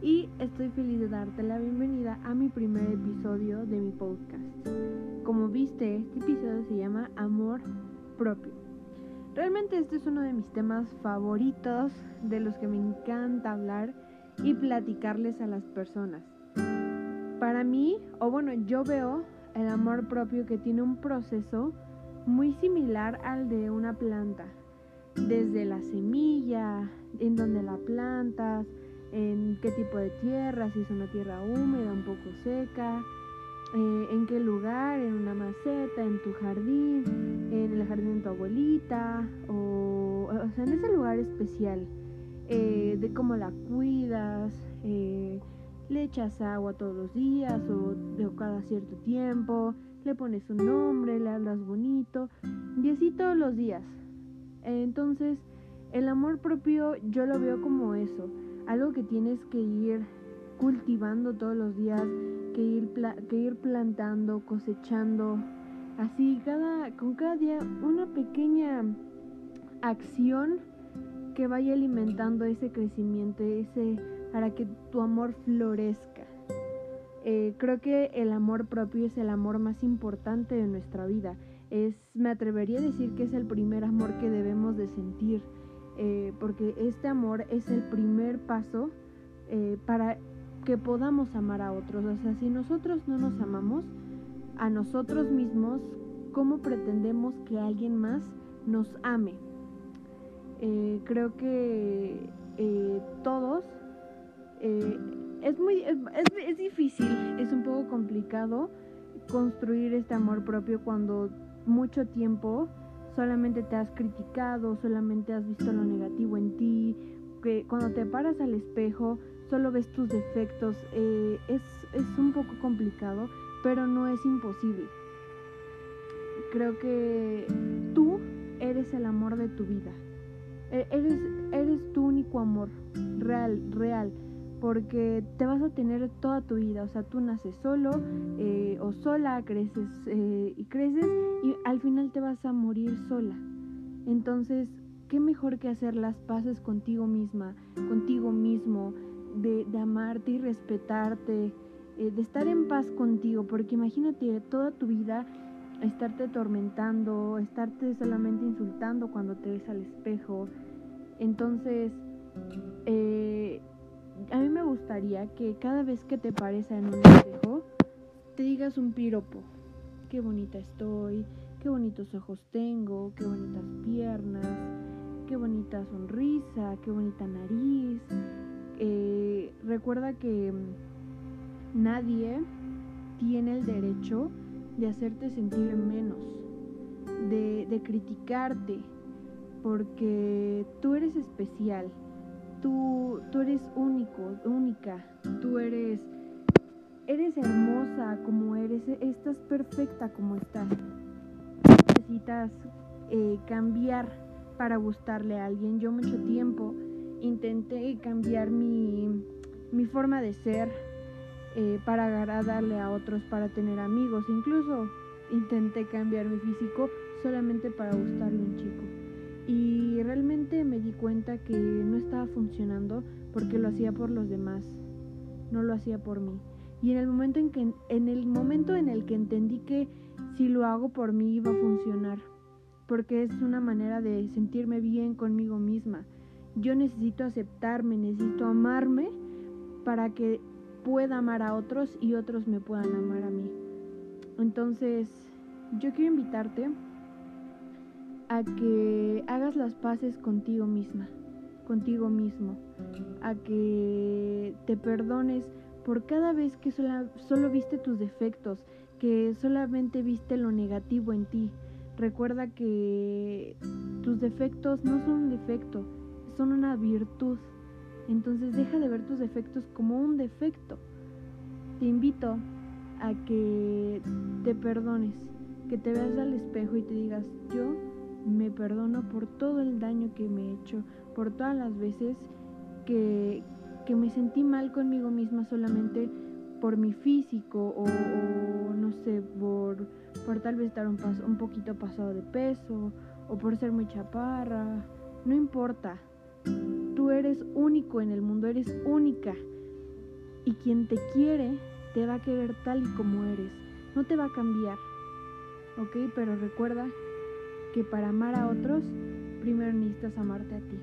Y estoy feliz de darte la bienvenida a mi primer episodio de mi podcast. Como viste, este episodio se llama Amor propio. Realmente este es uno de mis temas favoritos, de los que me encanta hablar y platicarles a las personas. Para mí, o bueno, yo veo el amor propio que tiene un proceso muy similar al de una planta desde la semilla, en donde la plantas, en qué tipo de tierra, si es una tierra húmeda, un poco seca, eh, en qué lugar, en una maceta, en tu jardín, en el jardín de tu abuelita, o, o sea, en ese lugar especial, eh, de cómo la cuidas, eh, le echas agua todos los días o de cada cierto tiempo, le pones un nombre, le hablas bonito, y así todos los días. Entonces, el amor propio yo lo veo como eso, algo que tienes que ir cultivando todos los días, que ir, que ir plantando, cosechando, así cada, con cada día una pequeña acción que vaya alimentando ese crecimiento, ese para que tu amor florezca. Eh, creo que el amor propio es el amor más importante de nuestra vida. Es, me atrevería a decir que es el primer amor que debemos de sentir, eh, porque este amor es el primer paso eh, para que podamos amar a otros. O sea, si nosotros no nos amamos a nosotros mismos, ¿cómo pretendemos que alguien más nos ame? Eh, creo que todos es muy es difícil, es un poco complicado construir este amor propio cuando mucho tiempo solamente te has criticado, solamente has visto lo negativo en ti, que cuando te paras al espejo solo ves tus defectos, eh, es, es un poco complicado, pero no es imposible. Creo que tú eres el amor de tu vida. E, eres, eres tu único amor, real, real porque te vas a tener toda tu vida, o sea, tú naces solo eh, o sola, creces eh, y creces y al final te vas a morir sola. Entonces, ¿qué mejor que hacer las paces contigo misma, contigo mismo, de, amarte y respetarte, eh, de estar en paz contigo? Porque imagínate toda tu vida estarte atormentando, estarte solamente insultando cuando te ves al espejo. Entonces, eh, que cada vez que te pares en un espejo, te digas un piropo. Qué bonita estoy, qué bonitos ojos tengo, qué bonitas piernas, qué bonita sonrisa, qué bonita nariz. Eh, recuerda que nadie tiene el derecho de hacerte sentir menos, de criticarte, porque tú eres especial Tú, tú eres único, única, tú eres, eres hermosa como eres, estás perfecta como estás. Necesitas eh, cambiar para gustarle a alguien. Yo mucho tiempo intenté cambiar mi, mi forma de ser eh, para agradarle a otros, para tener amigos. Incluso intenté cambiar mi físico solamente para gustarle a un chico. Y realmente me di cuenta que no estaba funcionando porque lo hacía por los demás, no lo hacía por mí. Y en el momento en que en el momento en el que entendí que si lo hago por mí iba a funcionar, porque es una manera de sentirme bien conmigo misma. Yo necesito aceptarme, necesito amarme para que pueda amar a otros y otros me puedan amar a mí. Entonces, yo quiero invitarte a que hagas las paces contigo misma, contigo mismo, a que te perdones por cada vez que solo viste tus defectos, que solamente viste lo negativo en ti. Recuerda que tus defectos no son un defecto, son una virtud. Entonces deja de ver tus defectos como un defecto. Te invito a que te perdones, que te veas al espejo y te digas, yo me perdono por todo el daño que me he hecho, por todas las veces que, que me sentí mal conmigo misma solamente por mi físico o, no sé, por, por tal vez estar un, paso, un poquito pasado de peso o por ser muy chaparra. No importa, tú eres único en el mundo, eres única. Y quien te quiere, te va a querer tal y como eres. No te va a cambiar. ¿Ok? Pero recuerda que para amar a otros, primero necesitas amarte a ti.